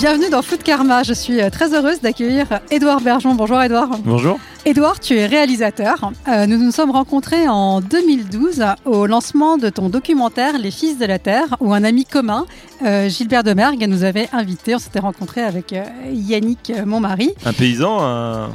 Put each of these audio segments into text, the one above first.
Bienvenue dans Food Karma. Je suis euh, très heureuse d'accueillir Édouard Bergeon. Bonjour Édouard. Bonjour. Édouard, tu es réalisateur. Euh, nous nous sommes rencontrés en 2012 au lancement de ton documentaire Les Fils de la Terre, où un ami commun, euh, Gilbert Demergue, nous avait invités. On s'était rencontrés avec euh, Yannick, euh, mon mari. Un paysan, un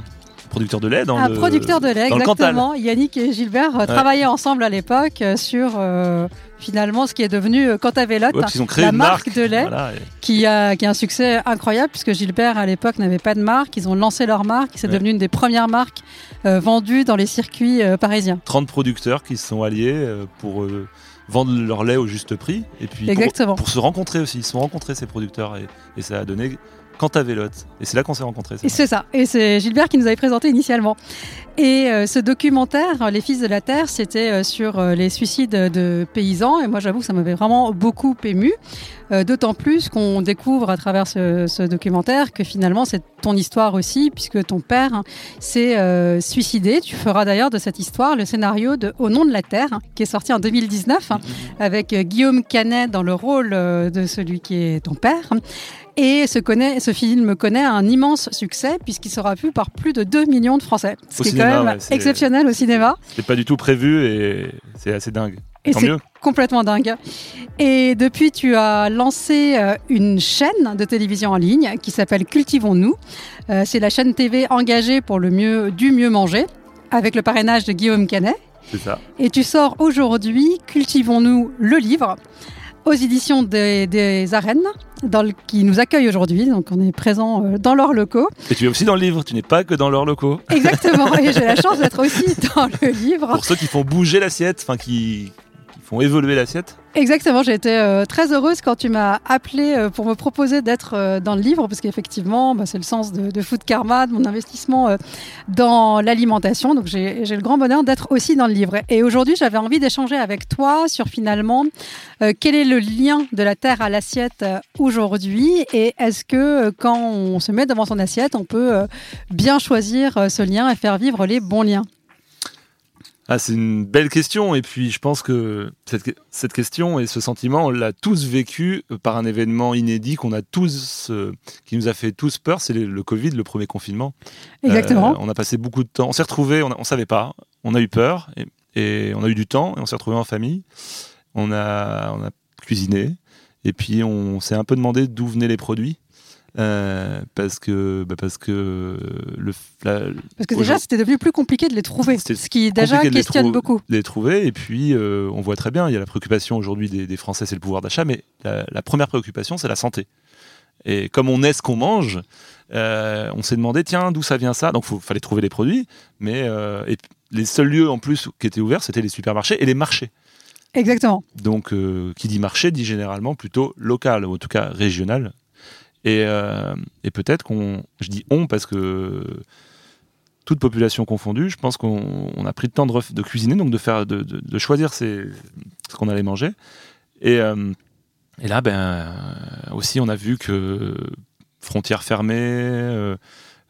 producteur de lait dans un le producteur de lait, exactement. Yannick et Gilbert euh, travaillaient ensemble à l'époque euh, sur euh, finalement ce qui est devenu Cantavelotte, Ouais, qu'ils ont créé la une marque marque de lait. Voilà, et- qui a, qui a un succès incroyable puisque Gilbert à l'époque n'avait pas de marque. Ils ont lancé leur marque. C'est Ouais. devenu une des premières marques euh, vendues dans les circuits euh, parisiens. 30 producteurs qui se sont alliés pour vendre leur lait au juste prix et puis pour, se rencontrer aussi. Ils se sont rencontrés ces producteurs et, et ça a donné Cantavelotte. Et c'est là qu'on s'est rencontrés. c'est ça. Et c'est Gilbert qui nous avait présenté initialement. Et euh, ce documentaire, Les Fils de la Terre, c'était euh, sur euh, les suicides de paysans. Et moi, j'avoue que ça m'avait vraiment beaucoup ému. D'autant plus qu'on découvre à travers ce, ce documentaire que finalement, c'est ton histoire aussi, puisque ton père hein, s'est suicidé. Tu feras d'ailleurs de cette histoire le scénario de Au nom de la Terre, hein, qui est sorti en 2019, hein, avec euh, Guillaume Canet dans le rôle de celui qui est ton père. Et ce, connaît, ce film connaît un immense succès puisqu'il sera vu par plus de 2 millions de Français. Ce Au qui est quand même ouais, c'est- exceptionnel au cinéma. C'était pas du tout prévu et c'est assez dingue. Et Tant c'est mieux. complètement dingue. Et depuis, tu as lancé euh, une chaîne de télévision en ligne qui s'appelle Cultivons-nous. Euh, c'est la chaîne TV engagée pour le mieux, du mieux manger avec le parrainage de Guillaume Canet. C'est ça. Et tu sors aujourd'hui Cultivons-nous le livre aux éditions des, des arènes dans le- qui nous accueillent aujourd'hui. Donc on est présent euh, dans leurs locaux. Et tu es aussi dans le livre. Tu n'es pas que dans leurs locaux. Exactement. Et j'ai la chance d'être aussi dans le livre. Pour ceux qui font bouger l'assiette, enfin qui font évoluer l'assiette. Exactement, j'ai été euh, très heureuse quand tu m'as appelé euh, pour me proposer d'être euh, dans le livre, parce qu'effectivement, bah, c'est le sens de, de Food Karma, de mon investissement dans l'alimentation. Donc j'ai le grand bonheur d'être aussi dans le livre. Et aujourd'hui, j'avais envie d'échanger avec toi sur finalement quel est le lien de la terre à l'assiette aujourd'hui, et est-ce que quand on se met devant son assiette, on peut bien choisir ce lien et faire vivre les bons liens? Ah, c'est une belle question. Et puis, je pense que cette, cette question et ce sentiment, on l'a tous vécu euh, par un événement inédit qu'on a tous, euh, qui nous a fait tous peur. C'est le, le Covid, le premier confinement. Exactement. Euh, on a passé beaucoup de temps. On s'est retrouvés, on, on savait pas. On a eu peur et, et on a eu du temps et on s'est retrouvés en famille. On a, on a cuisiné et puis on s'est un peu demandé d'où venaient les produits. Euh, parce que, bah, parce que le, la- Parce que déjà, c'était devenu plus compliqué de les trouver, ce qui déjà les questionne beaucoup. les trouver. Et puis, euh, on voit très bien, il y a la préoccupation aujourd'hui des, des Français, c'est le pouvoir d'achat, mais la, la première préoccupation, c'est la santé. Et comme on est ce qu'on mange, euh, on s'est demandé, tiens, d'où ça vient ça? Donc, il fallait trouver les produits, mais euh, et les seuls lieux en plus qui étaient ouverts, c'était les supermarchés et les marchés. Exactement. Donc, euh, qui dit marché dit généralement plutôt local, ou en tout cas régional. Et, euh, et peut-être qu'on, je dis on parce que toute population confondue, je pense qu'on on a pris le temps de, ref- de cuisiner, donc de faire, de, de- de choisir ses- ce qu'on allait manger. Et, euh, et là, ben aussi, on a vu que frontières fermées, euh,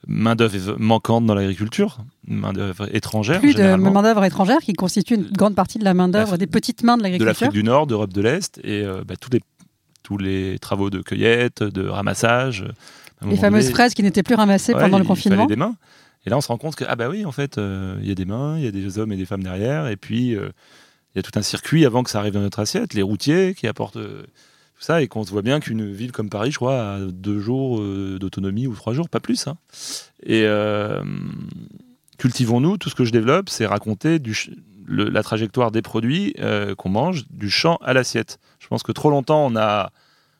main d'œuvre manquante dans l'agriculture, main d'œuvre étrangère. Plus de main-d'œuvre étrangère qui constitue une grande partie de la main-d'œuvre des petites mains de de l'agriculture. l'Afrique du Nord, d'Europe de l'Est, et euh, bah, tous, les, tous les travaux de cueillette, de ramassage. Les fameuses fraises qui n'étaient plus ramassées ouais, pendant le il confinement. fallait des mains. Et là, on se rend compte que, ah bah oui, en fait, euh, il y a des mains, il y a des hommes et des femmes derrière, et puis euh, il y a tout un circuit avant que ça arrive dans notre assiette, les routiers qui apportent euh, tout ça, et qu'on se voit bien qu'une ville comme Paris, je crois, a deux jours d'autonomie ou trois jours, pas plus. hein. Et cultivons-nous, tout ce que je développe, c'est raconter du le- la trajectoire des produits euh, qu'on mange du champ à l'assiette. Je pense que trop longtemps, on a,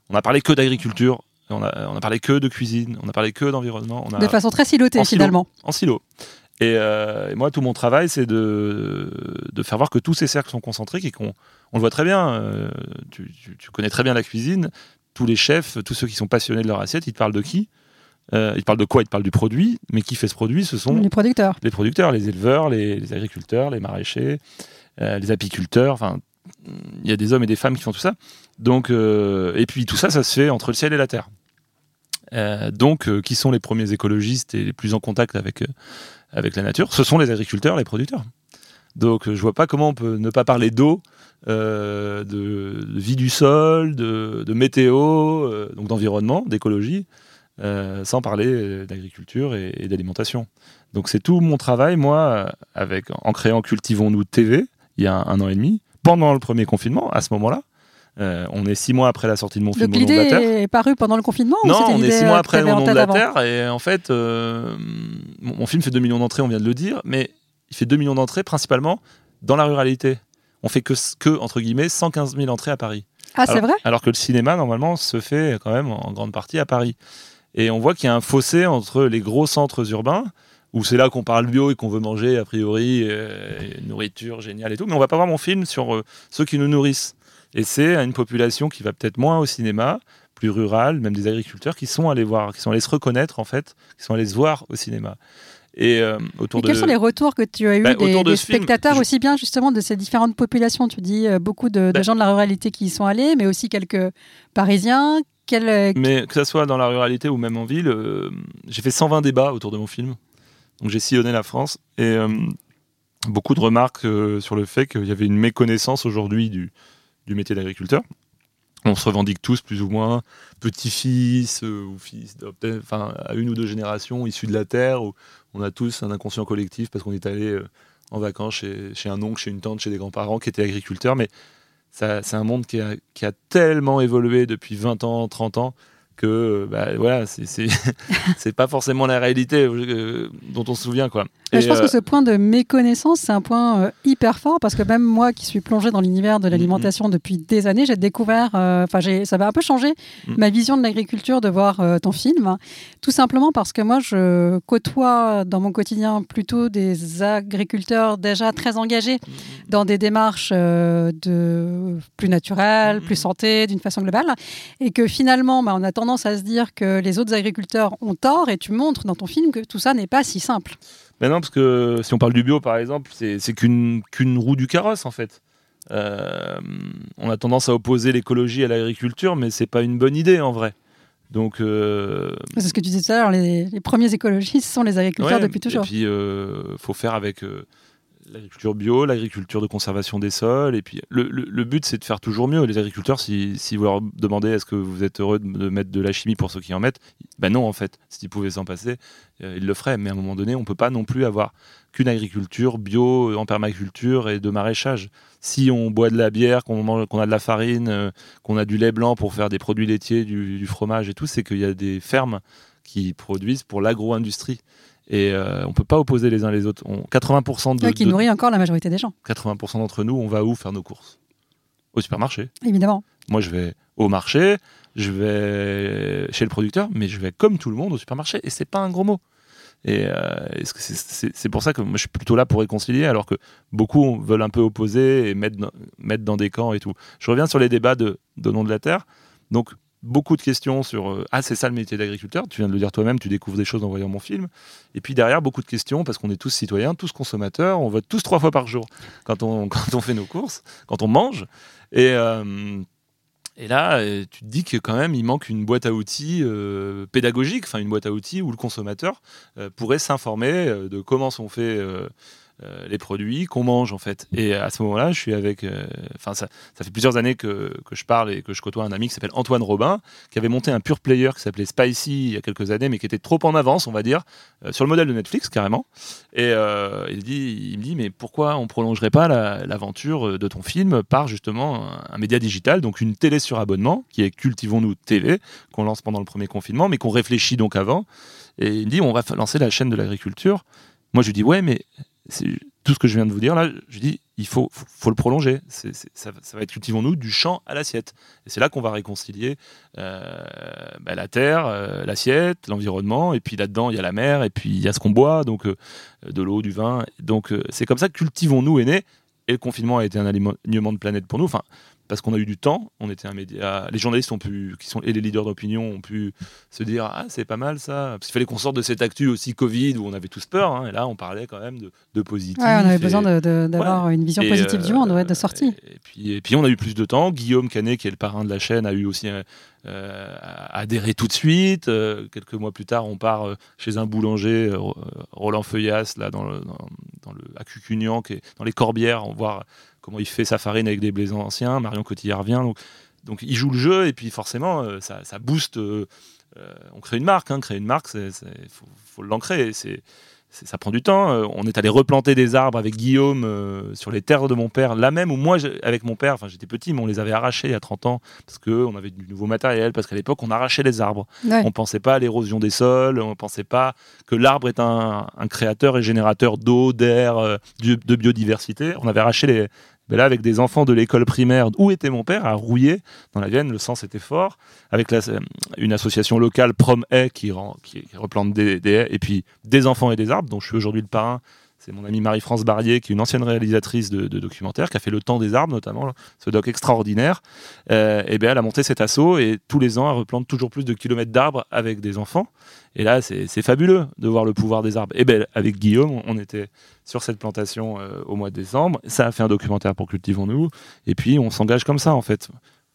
on a parlé que d'agriculture, on a, on a parlé que de cuisine, on a parlé que d'environnement. De façon très silotée en silo. finalement. en silo. Et, moi, tout mon travail, c'est de, de, faire voir que tous ces cercles sont concentriques et qu'on on le voit très bien. tu, connais très bien la cuisine. Tous les chefs, tous ceux qui sont passionnés de leur assiette, ils te parlent de qui? Euh, il parle de quoi? Il parle du produit, mais qui fait ce produit? Ce sont les producteurs. Les producteurs, les éleveurs, les, agriculteurs, les maraîchers, euh, les apiculteurs. Enfin, il y a des hommes et des femmes qui font tout ça. Donc, euh, et puis tout ça, ça se fait entre le ciel et la terre. donc, qui sont les premiers écologistes et les plus en contact avec avec la nature? Ce sont les agriculteurs, les producteurs. Donc, je vois pas comment on peut ne pas parler d'eau, de, vie du sol, de, de météo, donc d'environnement, d'écologie. Euh, sans parler euh, d'agriculture et, d'alimentation. Donc c'est tout mon travail, moi, avec, en créant Cultivons-nous TV, il y a un, an et demi, pendant le premier confinement, à ce moment-là. Euh, on est six mois après la sortie de mon film Donc l'idée est parue pendant le confinement Non, on est six mois après Au nom de la Terre. Et en fait, mon film fait 2 millions d'entrées, on vient de le dire, mais il fait 2 millions d'entrées principalement dans la ruralité. On fait que, que entre guillemets, 115 000 entrées à Paris. Ah, c'est vrai? Alors que le cinéma, normalement, se fait quand même en grande partie à Paris. Et on voit qu'il y a un fossé entre les gros centres urbains, où c'est là qu'on parle bio et qu'on veut manger, a priori, euh, nourriture géniale et tout, mais on va pas voir mon film sur euh, ceux qui nous nourrissent. Et c'est une population qui va peut-être moins au cinéma, plus rurale, même des agriculteurs qui sont allés voir, qui sont allés se reconnaître en fait, qui sont allés se voir au cinéma. Et, euh, autour quels sont les retours que tu as eu bah, des, spectateurs aussi bien justement de ces différentes populations? Tu dis beaucoup de, bah gens de la ruralité qui y sont allés, mais aussi quelques Parisiens, euh, Mais que ce soit dans la ruralité ou même en ville, euh, j'ai fait 120 débats autour de mon film. Donc j'ai sillonné la France et euh, beaucoup de remarques sur le fait qu'il y avait une méconnaissance aujourd'hui du, métier d'agriculteur. On se revendique tous plus ou moins petits-fils ou fils, enfin à une ou deux générations issus de la terre. Où on a tous un inconscient collectif parce qu'on est allé en vacances chez, chez, un oncle, chez une tante, chez des grands-parents qui étaient agriculteurs. Mais c'est un monde qui a, tellement évolué depuis 20 ans, 30 ans, que bah, voilà, c'est pas forcément la réalité euh, dont on se souvient. Quoi. je pense que euh, ce point de méconnaissance, c'est un point euh, hyper fort parce que même moi qui suis plongé dans l'univers de l'alimentation depuis des années, j'ai découvert, enfin ça va un peu changer mm. ma vision de l'agriculture de voir ton film. Tout simplement parce que moi, je côtoie dans mon quotidien plutôt des agriculteurs déjà très engagés mm. dans des démarches de plus naturelles, plus mm. santé, d'une façon globale. Et que finalement, bah, on attend à se dire que les autres agriculteurs ont tort et tu montres dans ton film que tout ça n'est pas si simple. Mais non, parce que si on parle du bio, par exemple, c'est qu'une qu'une roue du carrosse, en fait. Euh, on a tendance à opposer l'écologie à l'agriculture, mais c'est pas une bonne idée, en vrai. Donc, euh, c'est ce que tu disais tout à l'heure. Les, premiers écologistes sont les agriculteurs depuis toujours. Et puis, il euh, faut faire avec l'agriculture bio, l'agriculture de conservation des sols. Et puis, le, but, c'est de faire toujours mieux. Les agriculteurs, si, vous leur demandez est-ce que vous êtes heureux de, mettre de la chimie pour ceux qui en mettent, ben non, en fait. S'ils pouvaient s'en passer, euh, ils le feraient. Mais à un moment donné, on ne peut pas non plus avoir qu'une agriculture bio, en permaculture et de maraîchage. Si on boit de la bière, qu'on qu'on a de la farine, euh, qu'on a du lait blanc pour faire des produits laitiers, du, du fromage et tout, c'est qu'il y a des fermes qui produisent pour l'agro-industrie. Et euh, on peut pas opposer les uns les autres. On, 80% de, qui nourrit encore la majorité des gens. 80% d'entre nous, on va où faire nos courses? Au supermarché. Évidemment. Moi, je vais au marché, je vais chez le producteur, mais je vais comme tout le monde au supermarché. Et c'est pas un gros mot. Et euh, c'est pour ça que moi, je suis plutôt là pour réconcilier, alors que beaucoup veulent un peu opposer et mettre, mettre dans des camps et tout. Je reviens sur les débats de, de nom de la terre. Donc, beaucoup de questions sur euh, ah c'est ça le métier d'agriculteur. Tu viens de le dire toi-même tu découvres des choses en voyant mon film. Et puis derrière beaucoup de questions parce qu'on est tous citoyens tous consommateurs on vote tous trois fois par jour quand on quand on fait nos courses quand on mange. Et euh, et là, euh, tu te dis que quand même, il manque une boîte à outils pédagogique, enfin une boîte à outils où le consommateur pourrait s'informer de comment sont faits euh, les produits qu'on mange en fait. Et à ce moment-là, je suis avec. Euh, enfin, ça, ça, fait plusieurs années que, que, je parle et que je côtoie un ami qui s'appelle Antoine Robin, qui avait monté un pure player qui s'appelait Spicy il y a quelques années, mais qui était trop en avance, on va dire, euh, sur le modèle de Netflix carrément. Et il, dit, il me dit, mais pourquoi on prolongerait pas l'aventure de ton film par justement un, média digital, donc une télé sur abonnement, qui est Cultivons-nous TV, qu'on lance pendant le premier confinement, mais qu'on réfléchit donc avant. Et il me dit, on va lancer la chaîne de l'agriculture. Moi, je lui dis, ouais, mais tout ce que je viens de vous dire là, je dis il faut, faut, le prolonger. ça, va être cultivons-nous du champ à l'assiette. Et c'est là qu'on va réconcilier euh, bah, la terre, euh, l'assiette, l'environnement, et puis là-dedans il y a la mer, et puis il y a ce qu'on boit, donc euh, de l'eau, du vin. Donc c'est comme ça que cultivons-nous est né. Et le confinement a été un alignement de planète pour nous. Enfin, parce qu'on a eu du temps, on était un média, les journalistes ont pu, qui sont et les leaders d'opinion ont pu se dire ah c'est pas mal ça, parce qu'il fallait qu'on sorte de cette actu aussi Covid où on avait tous peur, hein, et là on parlait quand même de, de positif. on avait besoin d'avoir une vision positive du monde, de sortie. Et, puis, et puis on a eu plus de temps. Guillaume Canet, qui est le parrain de la chaîne, a eu aussi euh, adhéré tout de suite. Euh, quelques mois plus tard, on part euh, chez un boulanger, Roland Feuillas, là dans le, dans, le à Cucugnan, qui est dans les Corbières, on voit comment il fait sa farine avec des blés anciens. Marion Cotillard vient. Donc, donc il joue le jeu et puis forcément, euh, ça, ça booste. Euh, euh, on crée une marque. Hein, créer une marque, il faut, faut l'ancrer. C'est ça prend du temps. Euh, on est allé replanter des arbres avec Guillaume euh, sur les terres de mon père, là même où moi, avec mon père, enfin j'étais petit, mais on les avait arrachés il y a 30 ans parce qu'on avait du nouveau matériel, parce qu'à l'époque on arrachait les arbres. On pensait pas à l'érosion des sols, on pensait pas que l'arbre est un, créateur et générateur d'eau, d'air, euh, de biodiversité. On avait arraché les, mais là, avec des enfants de l'école primaire où était mon père, à Rouillé, dans la Vienne, le sens était fort, avec une association locale, Prom qui, qui, replante des, des haies, et puis des enfants et des arbres, dont je suis aujourd'hui le parrain c'est mon amie Marie-France Barrier, qui est une ancienne réalisatrice de, documentaires, qui a fait Le Temps des Arbres notamment, ce doc extraordinaire. Euh, et bien, elle a monté cet assaut et tous les ans, elle replante toujours plus de kilomètres d'arbres avec des enfants. Et là, c'est fabuleux de voir le pouvoir des arbres. Et bien, avec Guillaume, on était sur cette plantation euh, au mois de décembre. Ça a fait un documentaire pour Cultivons-nous. Et puis, on s'engage comme ça, en fait.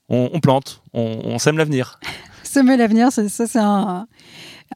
On, plante, on, sème l'avenir. Semer l'avenir, ça, c'est un,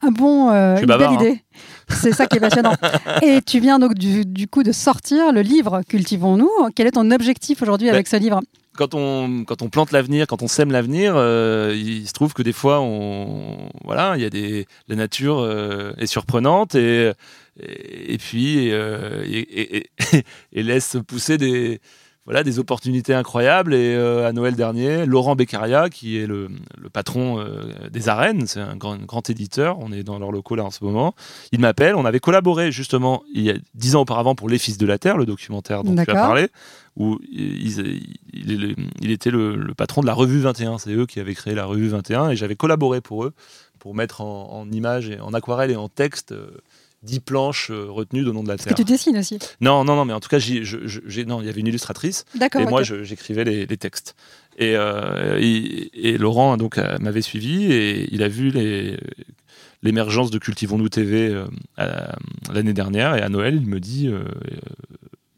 bon, euh, une belle hein. idée. C'est ça qui est passionnant. Et tu viens donc du, coup de sortir le livre Cultivons-nous. Quel est ton objectif aujourd'hui avec ce livre? quand on, quand on plante l'avenir, quand on sème l'avenir, euh, il se trouve que des fois, on, voilà, il y a des, la nature euh, est surprenante et, et, puis et, et, laisse pousser des, voilà, des opportunités incroyables. Et euh, à Noël dernier, Laurent Beccaria, qui est le, patron euh, des arènes, c'est un grand, grand, éditeur, on est dans leur locaux là en ce moment, il m'appelle, on avait collaboré justement il y a dix ans auparavant pour Les Fils de la Terre, le documentaire dont tu as parlé, où il, il, était le, patron de la revue 21, c'est eux qui avaient créé la revue 21, et j'avais collaboré pour eux, pour mettre en, en images, et en aquarelle et en texte. Euh, dix planches euh, retenues de nom de la Terre. que tu dessines aussi Non, non, non, mais en tout cas, j'ai, non, il y avait une illustratrice. Et moi, j'écrivais les, textes. Et, euh, et, Laurent donc m'avait suivi et il a vu les, l'émergence de Cultivons-nous TV euh, l'année dernière et à Noël, il me dit.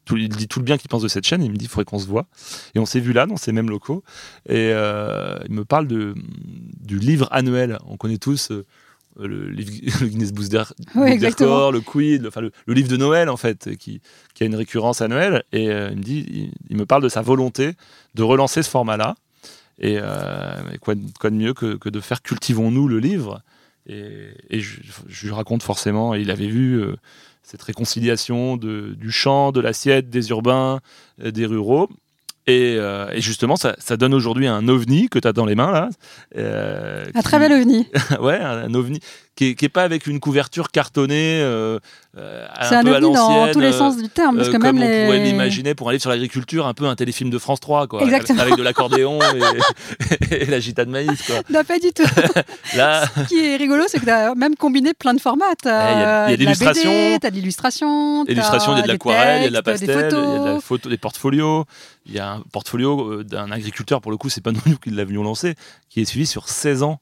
tout, il dit tout le bien qu'il pense de cette chaîne. il me dit, il faudrait qu'on se voit. Et on s'est vu là, dans ces mêmes locaux. Et il me parle de, du livre annuel. On connaît tous le, Guinness Book le Quid, enfin le, livre de Noël en fait, qui, qui a une récurrence Noël. Et euh, il me dit, il, me parle de sa volonté de relancer ce format-là. Et, euh, quoi, quoi, de mieux que, que de faire cultivons-nous le livre? Et, je, lui raconte forcément, il avait vu euh, cette réconciliation de, du champ, de l'assiette, des urbains, des ruraux. Euh, et, justement, ça, donne aujourd'hui un ovni que tu as dans les mains là. Euh, un très bel ovni. ouais, un, ovni qui est, pas avec une couverture cartonnée. Euh, euh c'est un, ovni dans tous les sens du terme. Parce que comme même on pourrait l'imaginer pour aller sur l'agriculture, un peu un téléfilm de France 3, quoi. Exactement. Avec de l'accordéon et, la gita de maïs, quoi. Non, pas du tout. là... Ce qui est rigolo, c'est que tu as même combiné plein de formats. Il y a, de l'illustration. Tu as de l'illustration. L'illustration, il y a de l'aquarelle, il y a de la pastel, il y a de la photo, des portfolios. Il y a un portfolio d'un agriculteur, pour le coup, c'est pas nous qui l'avions lancé, qui est suivi sur 16 ans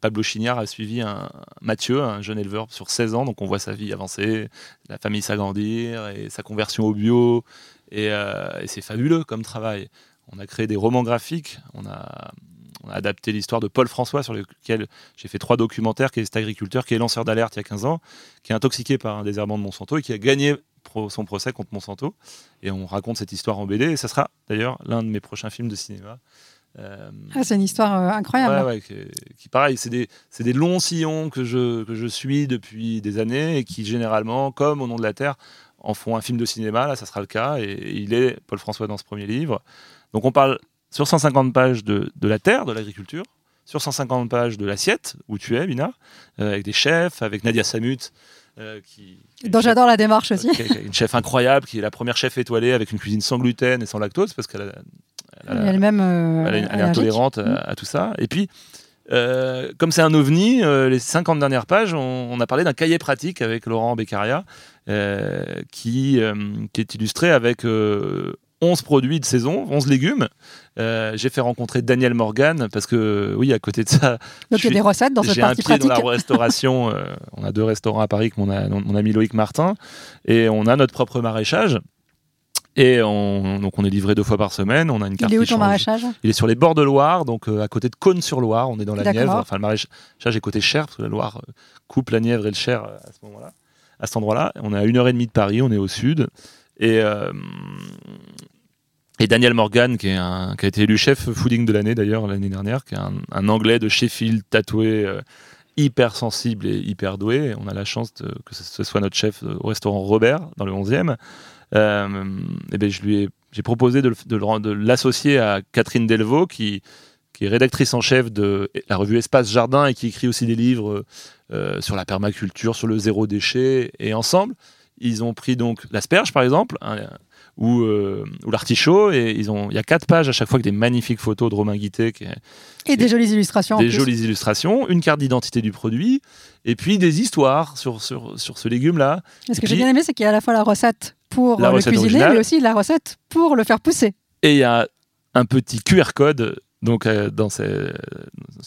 Pablo Chignard a suivi un, Mathieu, un jeune éleveur sur 16 ans, donc on voit sa vie avancer, la famille s'agrandir et sa conversion au bio. Euh, et, c'est fabuleux comme travail. On a créé des romans graphiques, on a, adapté l'histoire de Paul François sur lequel j'ai fait trois documentaires, qui est agriculteur qui est lanceur d'alerte il y a 15 ans, qui est intoxiqué par un désherbant de Monsanto et qui a gagné son procès contre Monsanto. Et on raconte cette histoire en BD et ça sera d'ailleurs l'un de mes prochains films de cinéma. Euh, ah, c'est une histoire euh, incroyable. Ouais, qui, pareil, c'est des, des, longs sillons que je, que je suis depuis des années et qui généralement, comme au nom de la Terre, en font un film de cinéma. Là, ça sera le cas. Et, il est Paul François dans ce premier livre. Donc on parle sur 150 pages de, de la Terre, de l'agriculture, sur 150 pages de l'assiette, où tu es, Mina, euh, avec des chefs, avec Nadia Samut, euh, qui, dont j'adore la démarche aussi. une chef incroyable, qui est la première chef étoilée avec une cuisine sans gluten et sans lactose, parce qu'elle elle, même elle, est intolérante à, tout ça. Et puis, comme c'est un ovni, les 50 dernières pages, on, a parlé d'un cahier pratique avec Laurent Beccaria, qui, qui, est illustré avec 11 produits de saison, 11 légumes. Euh, j'ai fait rencontrer Daniel Morgan parce que, oui, à côté de ça. Donc il y a des recettes dans cette partie. J'ai un pied dans la restauration. Euh, on a deux restaurants à Paris que mon, ami Loïc Martin. Et on a notre propre maraîchage. Et on, donc on est livré deux fois par semaine. On a une carte. Il est où ton maraîchage? Il est sur les bords de Loire, donc euh, à côté de Cône-sur-Loire. On est dans la Nièvre. Enfin, le maraîchage est côté Cher, parce que la Loire coupe la Nièvre et le Cher à ce moment-là, à cet endroit-là. On est à une heure et demie de Paris. On est au sud. Et, et Daniel Morgan, qui, est un, qui a été élu chef fooding de l'année d'ailleurs l'année dernière, qui est un, anglais de Sheffield tatoué, euh, hyper sensible et hyper doué. on a la chance que ce soit notre chef au restaurant Robert dans le 11e. Euh, et ben je lui ai, j'ai proposé de, de, l'associer à Catherine Delvaux, qui, qui est rédactrice en chef de la revue Espace Jardin et qui écrit aussi des livres euh, sur la permaculture, sur le zéro déchet. Et ensemble, ils ont pris donc l'asperge, par exemple, ou, euh, ou l'artichaut. Et ils ont, il y a quatre pages à chaque fois avec des magnifiques photos de Romain Guité. et des jolies illustrations. Des jolies illustrations, une carte d'identité du produit, et puis des histoires sur, sur, sur ce légume-là. ce que j'ai bien aimé, c'est qu'il y a à la fois la recette pour le cuisiner, mais aussi la recette pour le faire pousser. Et il y a un petit QR code donc euh, dans ces,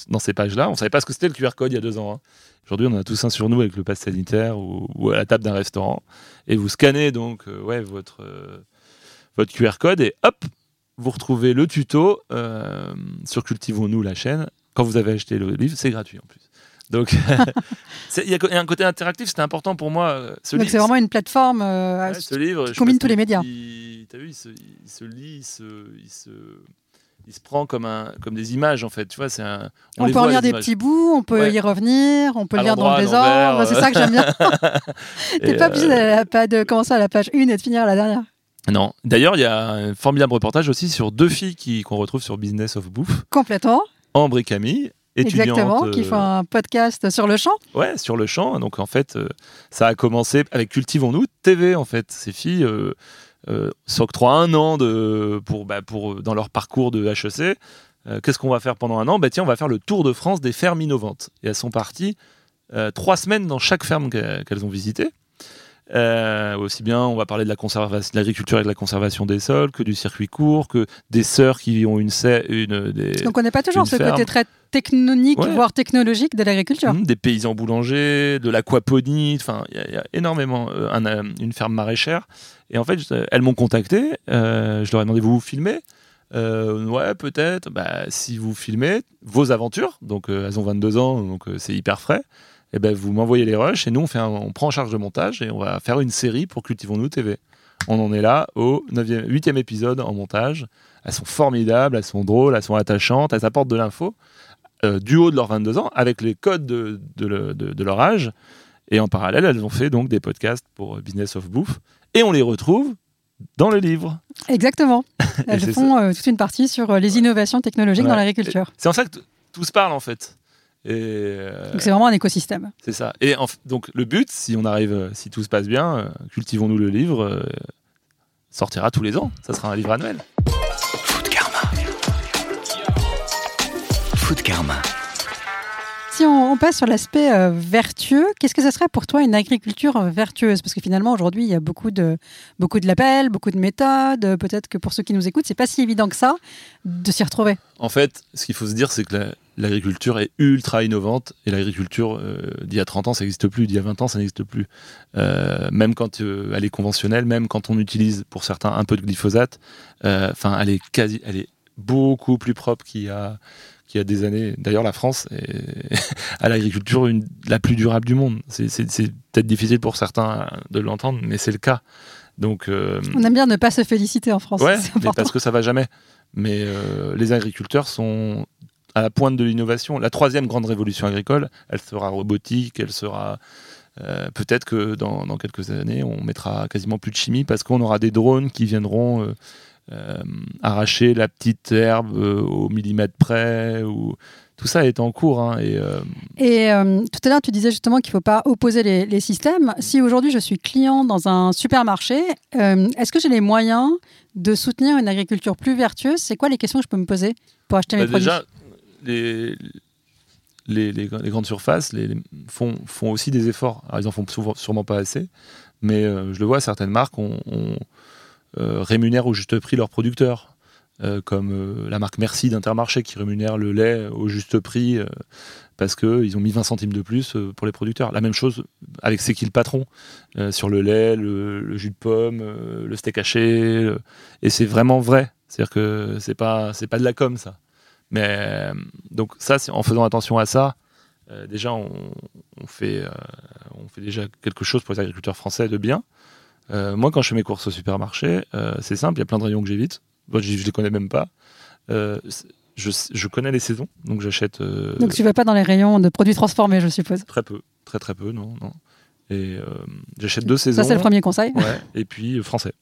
dans ces pages-là. On ne savait pas ce que c'était le QR code il y a deux ans. Hein. Aujourd'hui, on en a tous un sur nous avec le pass sanitaire ou, à la table d'un restaurant. Et vous scannez donc euh, ouais, votre, votre QR code et hop, vous retrouvez le tuto euh, sur Cultivons-nous, la chaîne. Quand vous avez acheté le livre, c'est gratuit en plus. Donc, il y, a un côté interactif, c'était important pour moi. Euh, Donc, c'est vraiment une plateforme euh, ce livre, qui combine tous les médias. Tu as vu, il se, lit, il se, il se, prend comme, un, comme des images, en fait. Tu vois, un, on, peut en lire des petits bouts, on peut y revenir, on peut lire dans le désordre. C'est ça que j'aime bien. T'es pas obligé de commencer à la page 1 et de finir à la dernière. Non. D'ailleurs, il y a un formidable reportage aussi sur deux filles qu'on retrouve sur Business of Bouffe. Complètement. Ambre et Camille. Exactement, qui font un podcast sur le champ. Ouais, sur le champ. Donc en fait, euh, ça a commencé avec Cultivons-nous TV. En fait, ces filles euh, euh, s'octroient un an de, pour, bah, pour, dans leur parcours de HEC. Qu'est-ce qu'on va faire pendant un an? Bah, Tiens, on va faire le tour de France des fermes innovantes. Et elles sont parties trois semaines dans chaque ferme qu'elles ont visitée. Euh, aussi bien, on va parler de la conservation, de l'agriculture et de la conservation des sols, que du circuit court, que des sœurs qui ont une, une des, Donc on n'est pas toujours ce côté très technonique, voire technologique de l'agriculture. Mmh, des paysans boulangers, de l'aquaponie, enfin, il y, a énormément. Euh, un, une ferme maraîchère. Et en fait, elles m'ont contacté. Euh, je leur ai demandé vous vous filmez? Ouais, peut-être. Bah, si vous filmez vos aventures, donc elles ont 22 ans, donc c'est hyper frais. Eh ben, vous m'envoyez les rushs et nous, on, fait on prend en charge le montage et on va faire une série pour Cultivons-nous TV. On en est là au 9e, 8e épisode en montage. Elles sont formidables, elles sont drôles, elles sont attachantes, elles apportent de l'info euh, du haut de leurs 22 ans avec les codes de, de, leur âge. Et en parallèle, elles ont fait donc des podcasts pour Business of Bouffe et on les retrouve dans le livre. Exactement. Elles font euh, toute une partie sur euh, les innovations technologiques dans l'agriculture. C'est en ça que tout se parle en fait. Euh, donc c'est vraiment un écosystème. C'est ça. Et donc le but, si on arrive, euh, si tout se passe bien, euh, cultivons-nous le livre, sortira tous les ans. Ça sera un livre annuel. Food Karma. Food Karma. Si on, passe sur l'aspect vertueux, qu'est-ce que ça serait pour toi une agriculture vertueuse? Parce que finalement aujourd'hui il y a beaucoup de beaucoup de labels, beaucoup de méthodes. Peut-être que pour ceux qui nous écoutent, c'est pas si évident que ça de s'y retrouver. En fait, ce qu'il faut se dire, c'est que la, l'agriculture est ultra innovante et l'agriculture euh, d'il y a 30 ans ça n'existe plus, d'il y a 20 ans ça n'existe plus. Euh, même quand euh, elle est conventionnelle, même quand on utilise pour certains un peu de glyphosate, enfin elle est quasi, elle est beaucoup plus propre qu'il y a qu'il y a des années. D'ailleurs la France est à l'agriculture la plus durable du monde. C'est peut-être difficile pour certains de l'entendre, mais c'est le cas. Donc on aime bien ne pas se féliciter en France. Ouais, parce que ça va jamais. Mais les agriculteurs sont à la pointe de l'innovation. La troisième grande révolution agricole, elle sera robotique, elle sera euh, peut-être que dans, quelques années, on mettra quasiment plus de chimie parce qu'on aura des drones qui viendront euh, euh, arracher la petite herbe au millimètre près. Ou tout ça est en cours. hein, et, euh, Et euh, tout à l'heure, tu disais justement qu'il ne faut pas opposer les, les systèmes. Si aujourd'hui je suis client dans un supermarché, euh, est-ce que j'ai les moyens de soutenir une agriculture plus vertueuse? C'est quoi les questions que je peux me poser pour acheter mes bah, produits? Les, grandes surfaces font, aussi des efforts. Alors, ils en font sûrement pas assez, mais euh, je le vois, certaines marques euh, rémunèrent au juste prix leurs producteurs. Euh, comme la marque Merci d'Intermarché qui rémunère le lait au juste prix parce qu'ils ont mis 20 centimes de plus pour les producteurs. La même chose avec C'est qui le patron sur le lait, le, jus de pomme, le steak haché. Et c'est vraiment vrai. C'est-à-dire que c'est pas, pas de la com ça. Mais donc ça, en faisant attention à ça, euh, déjà on, on fait, euh, on fait déjà quelque chose pour les agriculteurs français de bien. Euh, moi, quand je fais mes courses au supermarché, c'est simple, il y a plein de rayons que j'évite. Moi, je, je les connais même pas. Je, je connais les saisons, donc j'achète Donc tu ne vas pas dans les rayons de produits transformés, je suppose. très peu, très très peu, non, non. Et j'achète deux saisons. Ça, c'est le premier conseil. Ouais, et puis français.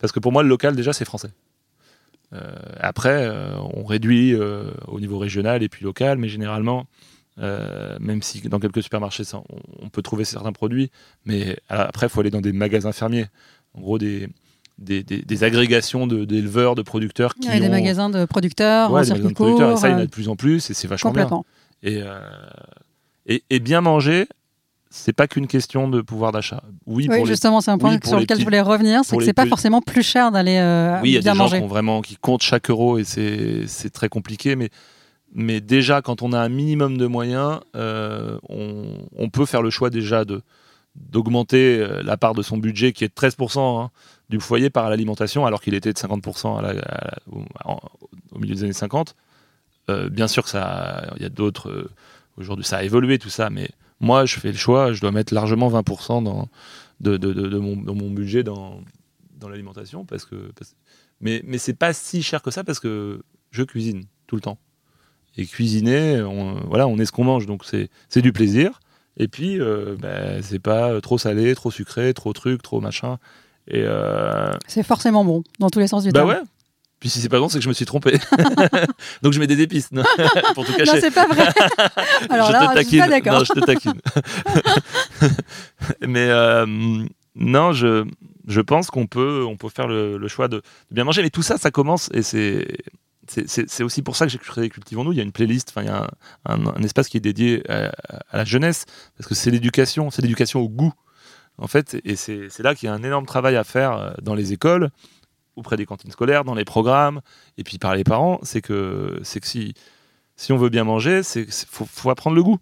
Parce que pour moi, le local, déjà, c'est français. Euh, après, euh, on réduit euh, au niveau régional et puis local, mais généralement, euh, même si dans quelques supermarchés, ça, on, peut trouver certains produits, mais après, il faut aller dans des magasins fermiers. En gros, des, des, des- des agrégations d'éleveurs, de, producteurs qui a des ont- magasins de producteurs, Ouais, en des magasins de producteurs, et ça, il y en a de plus en plus, et c'est vachement bien. euh, et, et bien manger, c'est pas qu'une question de pouvoir d'achat. Oui, Oui, pour les justement, c'est un point oui, sur lequel je voulais revenir, c'est que c'est pas petits- forcément plus cher d'aller euh, Oui, il y a bien des gens manger. qui, ont vraiment, qui comptent chaque euro et c'est très compliqué. Mais, mais déjà, quand on a un minimum de moyens, euh, on, on peut faire le choix déjà de d'augmenter euh, la part de son budget qui est de 13% hein, du foyer par l'alimentation alors qu'il était de 50% à la- à la- au, milieu des années 50. Euh, bien sûr que ça, il y a d'autres. Aujourd'hui, ça a évolué tout ça, mais moi, je fais le choix, je dois mettre largement 20% dans, de, de, de- de mon, dans mon budget dans, dans l'alimentation parce que, parce- mais, mais c'est pas si cher que ça parce que je cuisine tout le temps. Et cuisiner, on, voilà, on est ce qu'on mange, donc c'est du plaisir. Et puis, euh, ben, c'est pas trop salé, trop sucré, trop truc, trop machin. Et euh, C'est forcément bon, dans tous les sens du bah terme. ouais. Puis si c'est pas bon, c'est que je me suis trompé. donc je mets des épices non, pour tout Non, cacher. c'est pas vrai. Alors je là, te je suis taquine. pas. Non, je te taquine. Mais euh, non, je, je pense qu'on peut, on peut faire le, le choix de, de bien manger. Mais tout ça, ça commence et c'est. C'est- aussi pour ça que j'ai créé Cultivons-nous. Il y a une playlist, enfin, il y a un, un- un espace qui est dédié à, à la jeunesse, parce que c'est l'éducation, c'est l'éducation au goût, en fait. Et c'est c'est là qu'il y a un énorme travail à faire euh, dans les écoles, auprès des cantines scolaires, dans les programmes, et puis par les parents. C'est que, c'est que si, si on veut bien manger, c'est faut, faut apprendre le goût.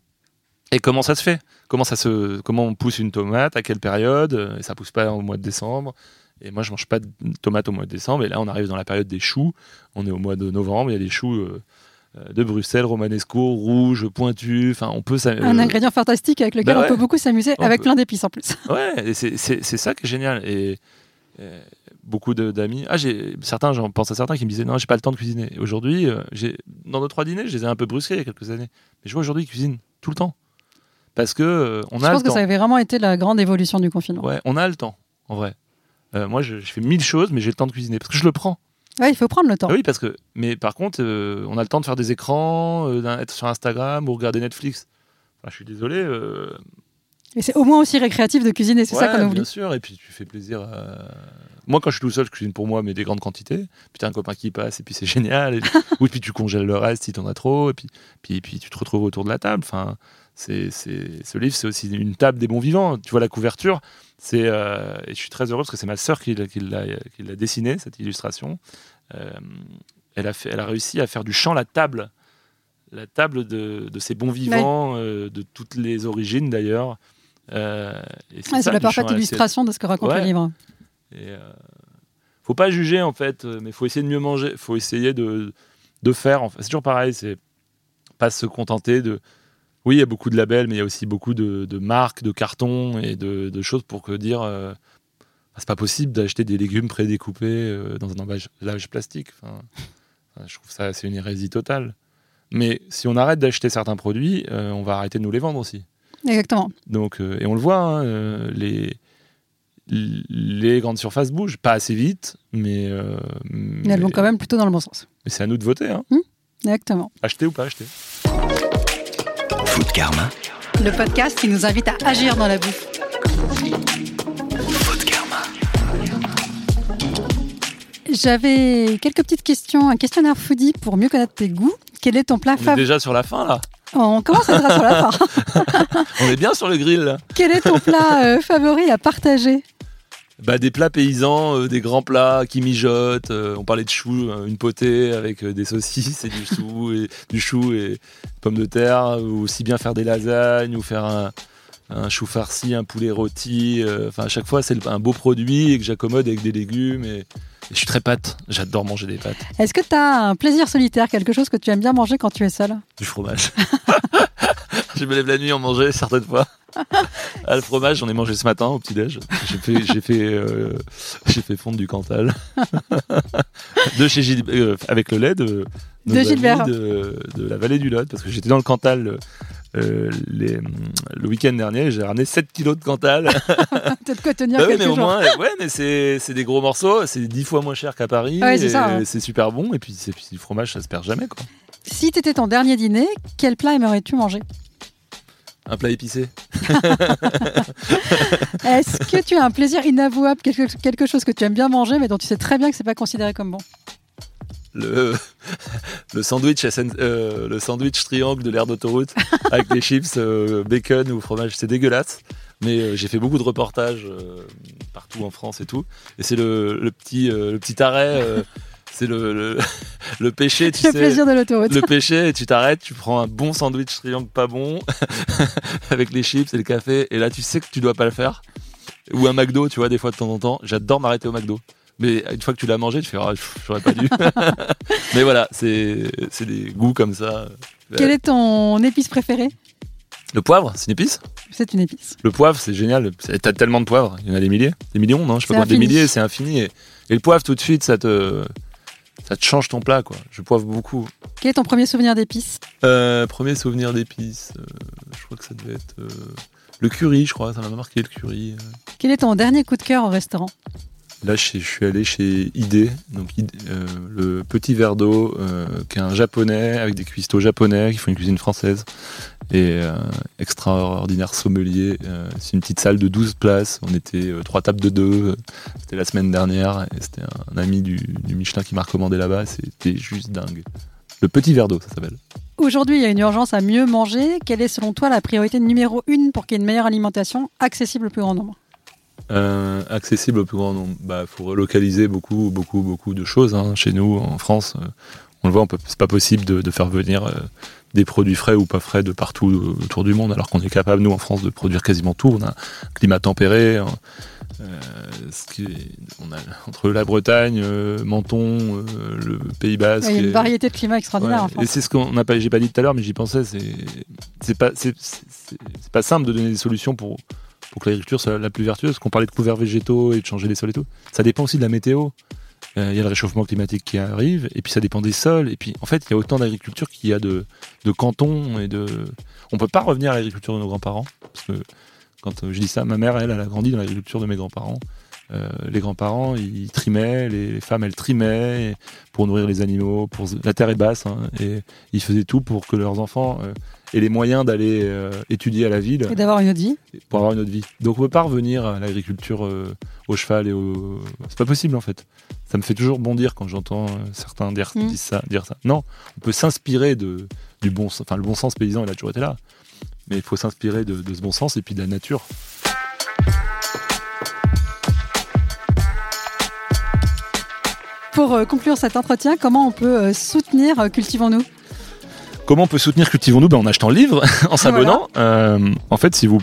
Et comment ça se fait? Comment, ça se, comment on pousse une tomate À quelle période? Euh, Ça pousse pas au mois de décembre. Et moi, je mange pas de tomates au mois de décembre. Et là, on arrive dans la période des choux. On est au mois de novembre. Il y a des choux euh, euh, de Bruxelles, romanesco, rouges, pointus. Enfin, on peut. Un euh, ingrédient fantastique avec lequel bah on peut beaucoup s'amuser, avec peut. plein d'épices en plus. Ouais, et c'est- c'est c'est ça qui est génial. Et, beaucoup d'amis. Ah, j'ai certains, j'en pense à certains qui me disaient non, j'ai pas le temps de cuisiner. Aujourd'hui, euh, j'ai dans nos trois dîners, je les ai un peu brusqués il y a quelques années. Mais je vois aujourd'hui, ils cuisinent tout le temps parce que euh, on Je a pense le que temps. ça avait vraiment été la grande évolution du confinement. Ouais, on a le temps, en vrai. Euh, moi, je, je fais mille choses, mais j'ai le temps de cuisiner parce que je le prends. Ouais, il faut prendre le temps. Ah oui, parce que. Mais par contre, on a le temps de faire des écrans, d'être sur Instagram ou regarder Netflix. Enfin, je suis désolé. Et c'est au moins aussi récréatif de cuisiner, c'est ça Ouais, qu'on oublie. Bien sûr, et puis tu fais plaisir. à- Moi, quand je suis tout seul, je cuisine pour moi, mais des grandes quantités. Puis t'as un copain qui passe, et puis c'est génial. Et puis, ou puis tu congèles le reste si t'en as trop, et puis, puis, puis tu te retrouves autour de la table. Enfin, c'est, c'est- ce livre, c'est aussi une table des bons vivants. Tu vois la couverture, c'est, euh, et je suis très heureux parce que c'est ma sœur qui, l'a- qui l'a, qui l'a dessiné, cette illustration. Euh, elle, a fait, elle a réussi à faire du champ la table. La table de, de ces bons vivants, euh, de toutes les origines d'ailleurs. Euh, Ouais, c'est la parfaite illustration de ce que raconte Ouais. le livre. Et, euh, faut pas juger en fait, euh, mais faut essayer de mieux manger. Faut essayer de, de faire. En fait. C'est toujours pareil. C'est pas se contenter de. Oui, il y a beaucoup de labels, mais il y a aussi beaucoup de, de marques, de cartons et de, de choses pour que dire. euh, bah, c'est pas possible d'acheter des légumes prédécoupés euh, dans un emballage plastique. Enfin, je trouve ça c'est une hérésie totale. Mais si on arrête d'acheter certains produits, euh, on va arrêter de nous les vendre aussi. Exactement. Donc, euh, et on le voit, hein, euh, les, les grandes surfaces bougent, pas assez vite, mais, euh, Mais elles vont quand même plutôt dans le bon sens. mais c'est à nous de voter. Hein. Exactement. Acheter ou pas acheter. Food Karma. Le podcast qui nous invite à agir dans la bouffe. Food Karma. J'avais quelques petites questions, un questionnaire foodie pour mieux connaître tes goûts. Quel est ton plat On est favori déjà sur la fin là. On commence à être sur la fin. On est bien sur le grill là. Quel est ton plat euh, favori à partager Bah, des plats paysans, euh, des grands plats qui mijotent. euh, on parlait de chou, euh, une potée avec des saucisses et du chou et du chou et pommes de terre, ou aussi bien faire des lasagnes ou faire un, un chou farci, un poulet rôti. Enfin, à chaque fois, c'est un beau produit et que j'accommode avec des légumes. Et je suis très pâte. J'adore manger des pâtes, Est-ce que tu as un plaisir solitaire, quelque chose que tu aimes bien manger quand tu es seul du fromage. je me lève la nuit en manger certaines fois. Ah, le fromage, j'en ai mangé ce matin au petit déj. J'ai fait, j'ai fait, euh, j'ai fait fondre du Cantal de chez Gilles, euh, avec le lait de, De amis Gilbert. de, de la vallée du Lot parce que j'étais dans le Cantal euh, les- le week-end dernier. J'ai ramené 7 kilos de Cantal. Peut-être quoi tenir Bah oui, quelques mais au jours. moins, ouais, mais c'est, des gros morceaux. C'est 10 fois moins cher qu'à Paris. Ouais, c'est ouais. C'est super bon. Et puis, c'est, puis le fromage, ça se perd jamais. Quoi. Si tu étais ton dernier dîner, quel plat aimerais-tu manger? Un plat épicé. Est-ce que tu as un plaisir inavouable, quelque, quelque chose que tu aimes bien manger, mais dont tu sais très bien que c'est pas considéré comme bon? Le, le sandwich SN euh, le sandwich triangle de l'air d'autoroute avec les chips euh, bacon ou fromage. C'est dégueulasse mais euh, j'ai fait beaucoup de reportages partout en France et tout. Et c'est le, le petit le petit arrêt c'est le, le, le péché tu Le sais. plaisir de l'autoroute. le péché et tu t'arrêtes tu prends un bon sandwich triangle pas bon avec les chips et le café et là tu sais que tu dois pas le faire. Ou un McDo tu vois des fois de temps en temps. J'adore m'arrêter au McDo mais une fois que tu l'as mangé, tu fais, Ah, j'aurais pas dû. Mais voilà, c'est c'est des goûts comme ça. Quelle est ton épice préférée? Le poivre, c'est une épice? C'est une épice. Le poivre, c'est génial. T'as tellement de poivre. Il y en a des milliers. Des millions, non? Je sais C'est pas quoi. Des milliers, c'est infini. Et, et le poivre, tout de suite, ça te, ça te change ton plat, quoi. Je poivre beaucoup. Quel est ton premier souvenir d'épices? Euh, premier souvenir d'épices, euh, je crois que ça devait être euh, le curry, je crois. Ça m'a marqué le curry. Quel est ton dernier coup de cœur au restaurant? Là, je, suis allé chez ID, donc euh, le petit verre d'eau, euh, qui est un japonais avec des cuistots japonais qui font une cuisine française et euh, extraordinaire sommelier. C'est une petite salle de 12 places. On était trois tables de deux. C'était la semaine dernière et c'était un, ami du, du Michelin qui m'a recommandé là-bas. C'était juste dingue. Le petit verre d'eau, ça s'appelle. Aujourd'hui, il y a une urgence à mieux manger. Quelle est selon toi la priorité numéro une pour qu'il y ait une meilleure alimentation accessible au plus grand nombre? Euh, accessible au plus grand nombre. Bah, faut relocaliser beaucoup, beaucoup, beaucoup de choses. hein. Chez nous, en France, euh, on le voit, c'est pas possible de, de faire venir euh, des produits frais ou pas frais de partout autour du monde, alors qu'on est capable, nous, en France, de produire quasiment tout. On a un climat tempéré. hein. Ce qui est- on a entre la Bretagne, Menton, le Pays Basque. Il y a une variété de climats extraordinaire Ouais. Et c'est ce qu'on n'a pas, j'ai pas dit tout à l'heure, mais j'y pensais. C'est, pas, c'est pas simple de donner des solutions pour pour que l'agriculture soit la plus vertueuse. Qu'on parlait de couverts végétaux et de changer les sols et tout. Ça dépend aussi de la météo. Euh, Il y a le réchauffement climatique qui arrive, et puis ça dépend des sols. Et puis, en fait, il y a autant d'agriculture qu'il y a de, cantons et de. On peut pas revenir à l'agriculture de nos grands-parents, parce que quand je dis ça, ma mère, elle, elle a grandi dans l'agriculture de mes grands-parents. Euh, les grands-parents, ils trimaient, les femmes, elles trimaient pour nourrir les animaux. Pour... La terre est basse, hein, et ils faisaient tout pour que leurs enfants euh, aient les moyens d'aller euh, étudier à la ville Et d'avoir une autre vie. pour avoir une autre vie. Donc on peut pas revenir à l'agriculture au cheval et au. C'est pas possible en fait. Ça me fait toujours bondir quand j'entends certains dire, Mm. disent ça, dire ça. Non, on peut s'inspirer de du bon, sens- enfin le bon sens paysan, il a toujours été là. Mais il faut s'inspirer de, de ce bon sens et puis de la nature. Pour euh, conclure cet entretien, comment on peut euh, soutenir euh, Cultivons-nous? Comment on peut soutenir Cultivons-nous? Ben, En achetant le livre, en s'abonnant. Euh, en fait, si vous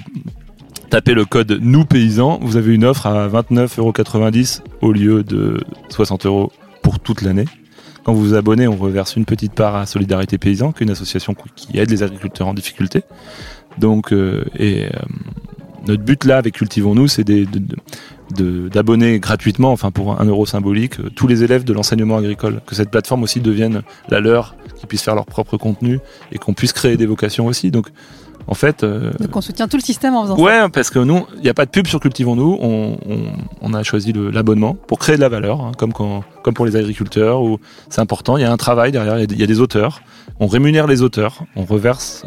tapez le code Nous Paysans, vous avez une offre à 29,90€ au lieu de 60 euros pour toute l'année. Quand vous vous abonnez, on reverse une petite part à Solidarité Paysan, qui est une association qui aide les agriculteurs en difficulté. Donc, euh, et euh, notre but là avec Cultivons-nous, c'est d'abonner gratuitement, enfin pour un euro symbolique, euh, tous les élèves de l'enseignement agricole. Que cette plateforme aussi devienne la leur, qu'ils puissent faire leur propre contenu et qu'on puisse créer des vocations aussi. Donc En fait. Donc on soutient tout le système en faisant ça. Ouais, parce que nous, il n'y a pas de pub sur Cultivons-nous. On, on, a choisi l'abonnement pour créer de la valeur, hein, comme, quand, comme pour les agriculteurs, où c'est important. Il y a un travail derrière, il y, a des auteurs. On rémunère les auteurs, on reverse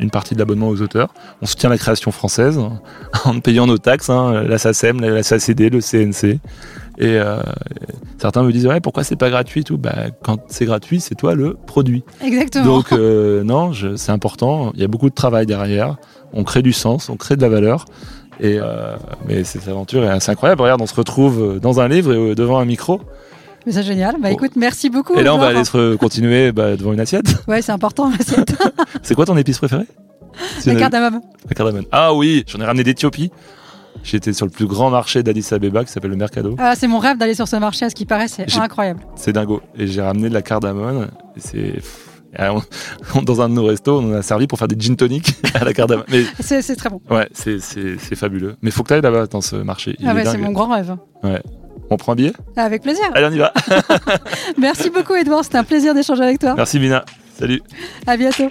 une partie de l'abonnement aux auteurs. On soutient la création française en payant nos taxes, hein, la SACEM, la SACD, le CNC. Et euh, certains me disent ouais pourquoi c'est pas gratuit tout? Bah, quand c'est gratuit c'est toi le produit. Exactement. Donc euh, non c'est important. Il y a beaucoup de travail derrière. On crée du sens, on crée de la valeur. Et euh, mais cette aventure est assez incroyable. Regarde on se retrouve dans un livre devant un micro. Mais c'est génial. Bah écoute, merci beaucoup. Et là, on va aller se continuer bah, devant une assiette. Ouais, c'est important, l'assiette. c'est quoi ton épice préféré La cardamome. La cardamome. Ah oui, j'en ai ramené d'Éthiopie. J'étais sur le plus grand marché d'Addis Abeba qui s'appelle le Mercado. Ah, c'est mon rêve d'aller sur ce marché, à ce qui paraît, c'est incroyable. C'est dingo. Et j'ai ramené de la cardamone. c'est. Dans un de nos restos, on en a servi pour faire des gin tonic à la cardamone. C'est très bon. Ouais, c'est fabuleux. Mais faut que tu ailles là-bas dans ce marché. ah ouais, c'est mon grand rêve. Ouais. On prend un billet? Avec plaisir. Allez, on y va. Merci beaucoup, Edouard. C'était un plaisir d'échanger avec toi. Merci, Mina. Salut. À bientôt.